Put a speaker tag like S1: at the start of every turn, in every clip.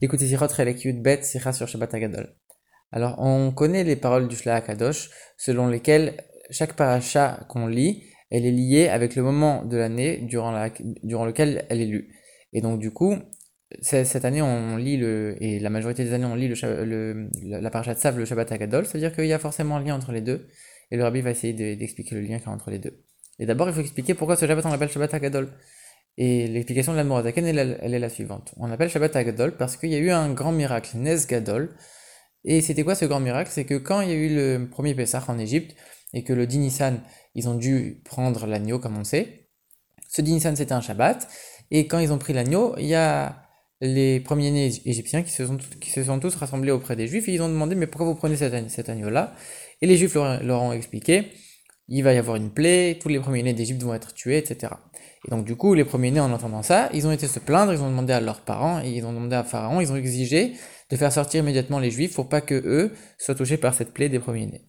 S1: Bet sur Shabbat Agadol. Alors, on connaît les paroles du Shla Kadosh, selon lesquelles chaque paracha qu'on lit, elle est liée avec le moment de l'année durant, la, durant lequel elle est lue. Et donc, du coup, cette année, on lit le, et la majorité des années, on lit le la paracha de Sav, le Shabbat Agadol, c'est-à-dire qu'il y a forcément un lien entre les deux, et le rabbi va essayer d'expliquer le lien qu'il y a entre les deux. Et d'abord, il faut expliquer pourquoi ce Shabbat on l'appelle Shabbat Agadol. Et l'explication de la elle, elle, est la suivante. On appelle Shabbat Agadol parce qu'il y a eu un grand miracle, Nes Gadol. Et c'était quoi ce grand miracle? C'est que quand il y a eu le premier Pessah en Égypte, et que le Dinissan, ils ont dû prendre l'agneau, comme on sait, ce Dinissan c'était un Shabbat, et quand ils ont pris l'agneau, il y a les premiers-nés égyptiens qui se, sont, qui se sont tous rassemblés auprès des Juifs, et ils ont demandé, mais pourquoi vous prenez cet, agneau-là? Et les Juifs leur, leur ont expliqué, il va y avoir une plaie, tous les premiers-nés d'Égypte vont être tués, etc. Et donc du coup, les premiers-nés, en entendant ça, ils ont été se plaindre, ils ont demandé à leurs parents, ils ont demandé à Pharaon, ils ont exigé de faire sortir immédiatement les Juifs pour pas que eux soient touchés par cette plaie des premiers-nés.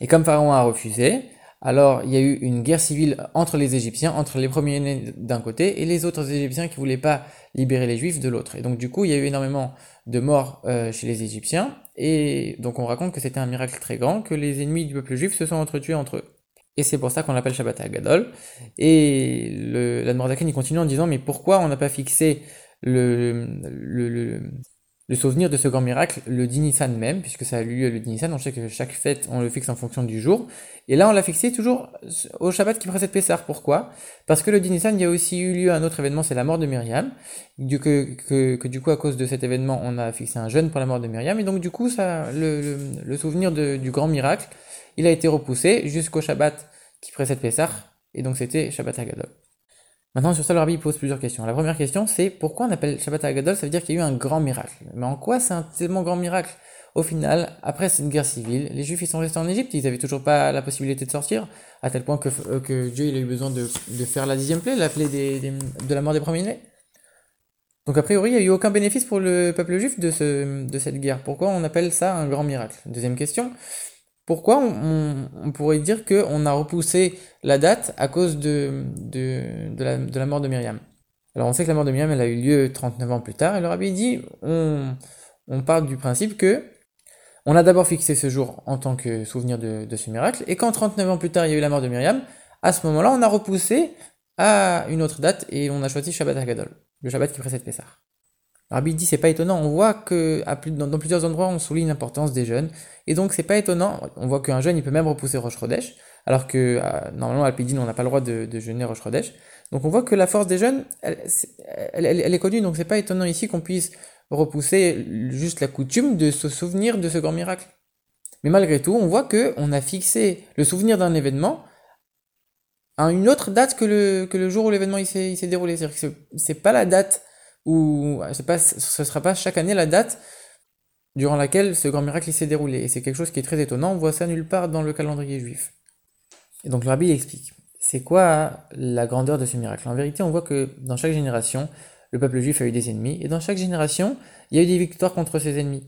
S1: Et comme Pharaon a refusé, alors il y a eu une guerre civile entre les Égyptiens, entre les premiers-nés d'un côté et les autres Égyptiens qui voulaient pas libérer les Juifs de l'autre. Et donc du coup, il y a eu énormément de morts euh, chez les Égyptiens, et donc on raconte que c'était un miracle très grand, que les ennemis du peuple juif se sont entretués entre eux. Et c'est pour ça qu'on l'appelle Shabbat Agadol. Et le, il continue en disant, mais pourquoi on n'a pas fixé le, souvenir de ce grand miracle le Dinissan même, puisque ça a eu lieu le Dinissan, on sait que chaque fête, on le fixe en fonction du jour. Et là, on l'a fixé toujours au Shabbat qui précède Pessah. Pourquoi? Parce que le Dinissan, il y a aussi eu lieu un autre événement, c'est la mort de Myriam. Du, que, du coup, à cause de cet événement, on a fixé un jeûne pour la mort de Myriam. Et donc, du coup, ça, le, souvenir du grand miracle, il a été repoussé jusqu'au Shabbat qui précède Pessah, et donc c'était Shabbat Hagadol. Maintenant, sur ça, le rabbi pose plusieurs questions. La première question, c'est pourquoi on appelle Shabbat Hagadol Ça veut dire qu'il y a eu un grand miracle. Mais en quoi c'est un tellement grand miracle? Au final, après cette guerre civile, les Juifs ils sont restés en Égypte, ils n'avaient toujours pas la possibilité de sortir, à tel point que, euh, Dieu il a eu besoin de, faire la dixième plaie, la plaie de la mort des premiers-nés. Donc a priori, il n'y a eu aucun bénéfice pour le peuple juif de cette guerre. Pourquoi on appelle ça un grand miracle? Deuxième question, pourquoi on, pourrait dire qu'on a repoussé la date à cause de, la, mort de Myriam? Alors on sait que la mort de Myriam a eu lieu 39 ans plus tard, et le rabbi dit, on, on part du principe que on a d'abord fixé ce jour en tant que souvenir de, ce miracle, et quand 39 ans plus tard il y a eu la mort de Myriam, à ce moment-là on a repoussé à une autre date et on a choisi Shabbat Hagadol, le Shabbat qui précède Pessah. Rabbi dit c'est pas étonnant, on voit que dans, plusieurs endroits on souligne l'importance des jeunes, et donc c'est pas étonnant, on voit qu'un jeune il peut même repousser Rosh Chodesh, alors que euh, normalement à Alpidine on n'a pas le droit de, de jeûner Rosh Chodesh, donc on voit que la force des jeunes, elle, elle, elle, est connue, donc c'est pas étonnant ici qu'on puisse repousser juste la coutume de se souvenir de ce grand miracle. Mais malgré tout, on voit que on a fixé le souvenir d'un événement à une autre date que le, que le jour où l'événement s'est déroulé, c'est-à-dire que c'est pas la date ou pas, ce ne sera pas chaque année la date durant laquelle ce grand miracle s'est déroulé. Et c'est quelque chose qui est très étonnant, on voit ça nulle part dans le calendrier juif. Et donc le rabbi explique, c'est quoi la grandeur de ce miracle? En vérité, on voit que dans chaque génération, le peuple juif a eu des ennemis, et dans chaque génération, il y a eu des victoires contre ses ennemis.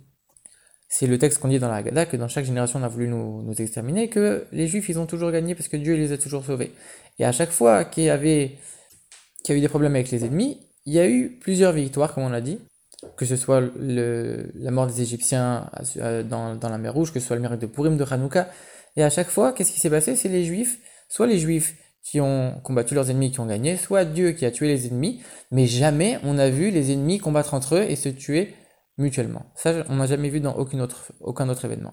S1: C'est le texte qu'on dit dans la Haggadah, que dans chaque génération on a voulu nous, nous, exterminer, que les juifs ils ont toujours gagné parce que Dieu les a toujours sauvés. Et à chaque fois qu'il y avait qu'il y a eu des problèmes avec les ennemis, il y a eu plusieurs victoires, comme on l'a dit, que ce soit la mort des Égyptiens dans, la mer Rouge, que ce soit le miracle de Purim, de Hanouka. Et à chaque fois, qu'est-ce qui s'est passé? C'est les Juifs, soit les Juifs qui ont combattu leurs ennemis qui ont gagné, soit Dieu qui a tué les ennemis, mais jamais on a vu les ennemis combattre entre eux et se tuer mutuellement. Ça, on n'a jamais vu dans aucun autre, événement.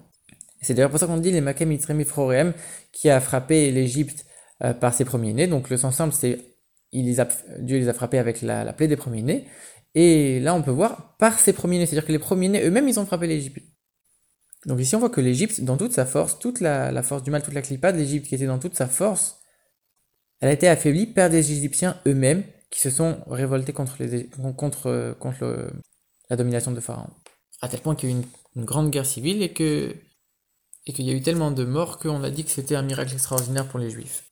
S1: C'est d'ailleurs pour ça qu'on dit les Makem Mitzrayim qui a frappé l'Égypte euh, par ses premiers-nés. Donc le sens simple, c'est Dieu les a frappés avec la, plaie des premiers-nés. Et là, on peut voir par ces premiers-nés, c'est-à-dire que les premiers-nés eux-mêmes, ils ont frappé l'Égypte. Donc ici, on voit que l'Égypte, dans toute sa force, toute la, force du mal, toute la clipa de l'Égypte qui était dans toute sa force, elle a été affaiblie par des Égyptiens eux-mêmes qui se sont révoltés contre, la domination de Pharaon. À tel point qu'il y a eu une, grande guerre civile et qu'il y a eu tellement de morts qu'on a dit que c'était un miracle extraordinaire pour les Juifs.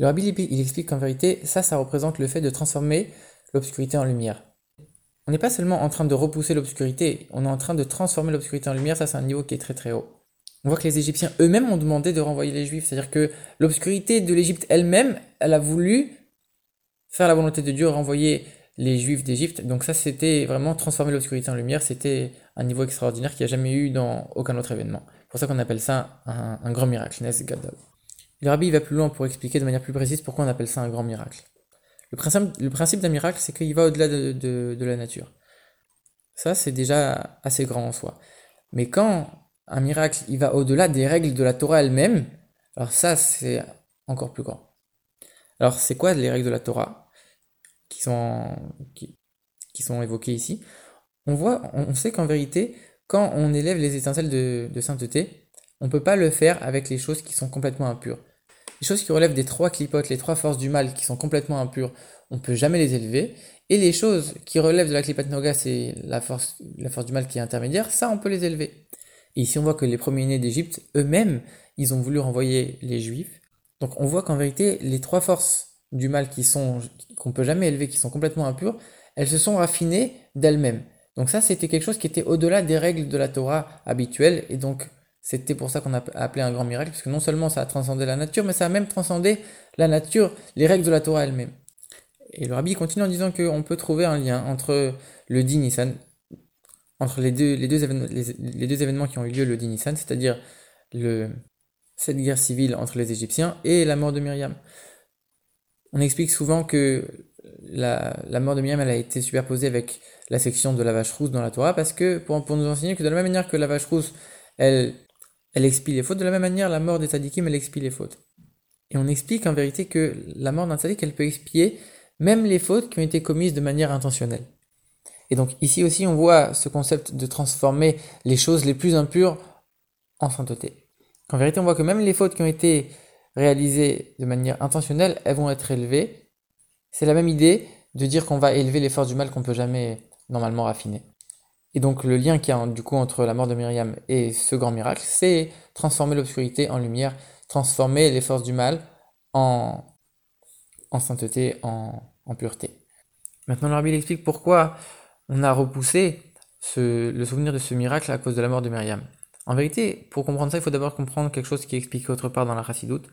S1: Le rabbi, il explique qu'en vérité, ça, ça représente le fait de transformer l'obscurité en lumière. On n'est pas seulement en train de repousser l'obscurité, on est en train de transformer l'obscurité en lumière, ça c'est un niveau qui est très très haut. On voit que les Égyptiens eux-mêmes ont demandé de renvoyer les Juifs, c'est-à-dire que l'obscurité de l'Égypte elle-même, elle a voulu faire la volonté de Dieu, renvoyer les juifs d'Égypte. Donc ça, c'était vraiment transformer l'obscurité en lumière. C'était un niveau extraordinaire qu'il n'y a jamais eu dans aucun autre événement. C'est pour ça qu'on appelle ça un, grand miracle, Nes Gadol? Le rabbi va plus loin pour expliquer de manière plus précise pourquoi on appelle ça un grand miracle. Le principe, d'un miracle, c'est qu'il va au-delà de, la nature. Ça, c'est déjà assez grand en soi. Mais quand un miracle, il va au-delà des règles de la Torah elle-même, alors ça, c'est encore plus grand. Alors, c'est quoi les règles de la Torah qui sont, évoquées ici? On sait qu'en vérité, quand on élève les étincelles de sainteté, on ne peut pas le faire avec les choses qui sont complètement impures. Les choses qui relèvent des trois clipotes, les trois forces du mal qui sont complètement impures, on ne peut jamais les élever. Et les choses qui relèvent de la clipote noga, c'est la force, la force du mal qui est intermédiaire, ça on peut les élever. Et ici on voit que les premiers-nés d'Égypte, eux-mêmes, ils ont voulu renvoyer les juifs. Donc on voit qu'en vérité, les trois forces du mal qui sont qu'on peut jamais élever, qui sont complètement impures, elles se sont raffinées d'elles-mêmes. Donc ça, c'était quelque chose qui était au-delà des règles de la Torah habituelles, et donc c'était pour ça qu'on a appelé un grand miracle, parce que non seulement ça a transcendé la nature, mais ça a même transcendé la nature, les règles de la Torah elle-même. Et le rabbi continue en disant qu'on peut trouver un lien entre le din Nissan, entre les deux, les, deux événements, les, deux événements qui ont eu lieu le din Nissan, c'est-à-dire le, cette guerre civile entre les Égyptiens et la mort de Myriam. On explique souvent que la, la, mort de Myriam elle a été superposée avec la section de la vache rousse dans la Torah parce que pour, pour nous enseigner que de la même manière que la vache rousse elle elle expie les fautes. De la même manière, la mort des tzadikim, elle expie les fautes. Et on explique en vérité que la mort d'un tzadik, elle peut expier même les fautes qui ont été commises de manière intentionnelle. Et donc ici aussi, on voit ce concept de transformer les choses les plus impures en sainteté. En vérité, on voit que même les fautes qui ont été réalisées de manière intentionnelle, elles vont être élevées. C'est la même idée de dire qu'on va élever les forces du mal qu'on peut jamais normalement raffiner. Et donc le lien qu'il y a du coup entre la mort de Myriam et ce grand miracle, c'est transformer l'obscurité en lumière, transformer les forces du mal en, en sainteté, en, en pureté. Maintenant, le rabbi explique pourquoi on a repoussé le souvenir de ce miracle à cause de la mort de Myriam. En vérité, pour comprendre ça, il faut d'abord comprendre quelque chose qui est expliqué autre part dans la Chassidoute.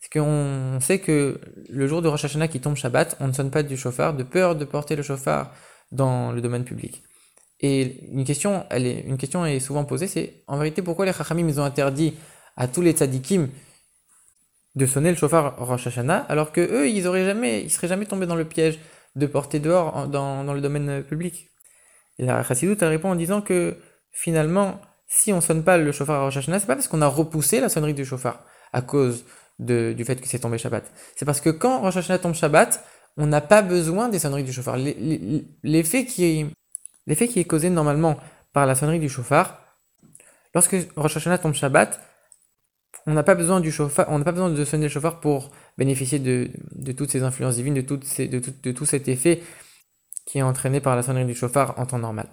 S1: C'est qu'on sait que le jour de Rosh Hashanah qui tombe Shabbat, on ne sonne pas du chauffard de peur de porter le chauffard dans le domaine public. Et une question, elle est, une question est souvent posée, c'est en vérité pourquoi les Chachamim ils ont interdit à tous les tzadikim de sonner le chauffard Rosh Hashanah, alors que eux ils auraient jamais, ils seraient jamais tombés dans le piège de porter dehors dans, dans le domaine public. Et la Chassidut elle répond en disant que finalement, si on sonne pas le chauffard Rosh Hashanah, c'est pas parce qu'on a repoussé la sonnerie du chauffard à cause de, du fait que c'est tombé Shabbat. C'est parce que quand Rosh Hashanah tombe Shabbat, on n'a pas besoin des sonneries du chauffard. L'effet qui L'effet qui est causé normalement par la sonnerie du chauffard, lorsque Rosh Hashanah tombe Shabbat, on n'a pas besoin du chauffard, on n'a pas besoin de sonner le chauffard pour bénéficier de, toutes ces influences divines, de, toutes ces, tout, cet effet qui est entraîné par la sonnerie du chauffard en temps normal.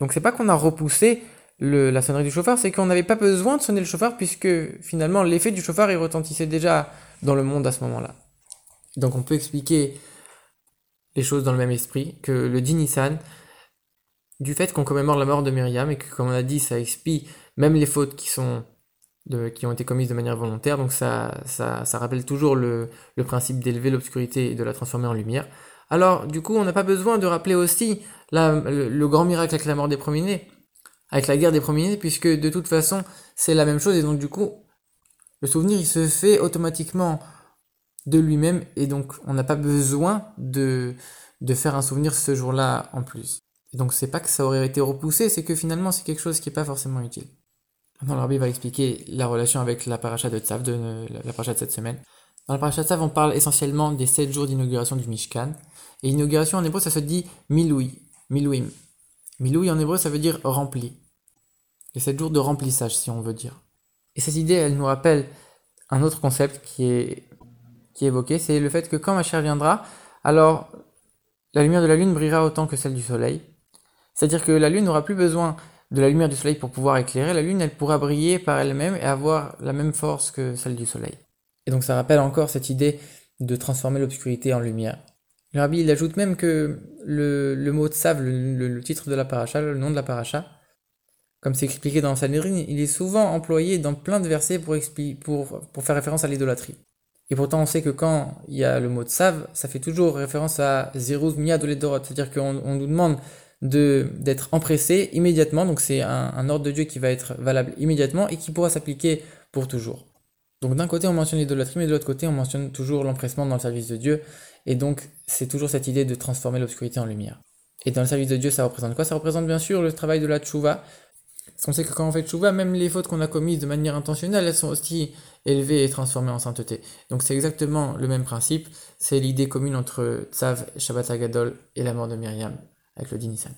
S1: Donc c'est pas qu'on a repoussé la sonnerie du chauffard, c'est qu'on n'avait pas besoin de sonner le chauffard puisque finalement l'effet du chauffard il retentissait déjà dans le monde à ce moment-là. Donc on peut expliquer les choses dans le même esprit que le Dinissan, du fait qu'on commémore la mort de Myriam et que, comme on a dit, ça expie même les fautes qui sont qui ont été commises de manière volontaire. Donc ça, ça, rappelle toujours le, principe d'élever l'obscurité et de la transformer en lumière. Alors, du coup, on n'a pas besoin de rappeler aussi le, grand miracle avec la mort des premiers-nés, avec la guerre des premiers-nés, puisque de toute façon, c'est la même chose. Et donc, du coup, le souvenir, il se fait automatiquement de lui-même. Et donc, on n'a pas besoin de, de faire un souvenir ce jour-là en plus. Et donc c'est pas que ça aurait été repoussé, c'est que finalement c'est quelque chose qui n'est pas forcément utile. Maintenant le va expliquer la relation avec la paracha de Tzav, de la paracha de cette semaine. Dans la paracha de Tzav, on parle essentiellement des 7 jours d'inauguration du Mishkan. Et inauguration en hébreu, ça se dit miloui, milouim. Miloui en hébreu, ça veut dire rempli. Les 7 jours de remplissage, si on veut dire. Et cette idée, elle nous rappelle un autre concept qui est, qui est évoqué, c'est le fait que quand ma chère viendra, alors la lumière de la lune brillera autant que celle du soleil. C'est-à-dire que la Lune n'aura plus besoin de la lumière du Soleil pour pouvoir éclairer. La Lune, elle pourra briller par elle-même et avoir la même force que celle du Soleil. Et donc ça rappelle encore cette idée de transformer l'obscurité en lumière. Le rabbi, il ajoute même que le, mot tsav, le, le, titre de la paracha, le nom de la paracha, comme c'est expliqué dans Sanhedrin, il est souvent employé dans plein de versets pour, faire référence à l'idolâtrie. Et pourtant, on sait que quand il y a le mot tsav, ça fait toujours référence à ziruz miyad oledorot, c'est-à-dire qu'on nous demande de d'être empressé immédiatement, donc c'est un, ordre de Dieu qui va être valable immédiatement et qui pourra s'appliquer pour toujours. Donc d'un côté on mentionne l'idolâtrie, mais de l'autre côté on mentionne toujours l'empressement dans le service de Dieu, et donc c'est toujours cette idée de transformer l'obscurité en lumière. Et dans le service de Dieu, ça représente quoi? Ça représente bien sûr le travail de la tchouva, parce qu'on sait que quand on fait tchouva, même les fautes qu'on a commises de manière intentionnelle, elles sont aussi élevées et transformées en sainteté. Donc c'est exactement le même principe, c'est l'idée commune entre Tzav, Shabbat Agadol et la mort de Myriam avec le Dinissan.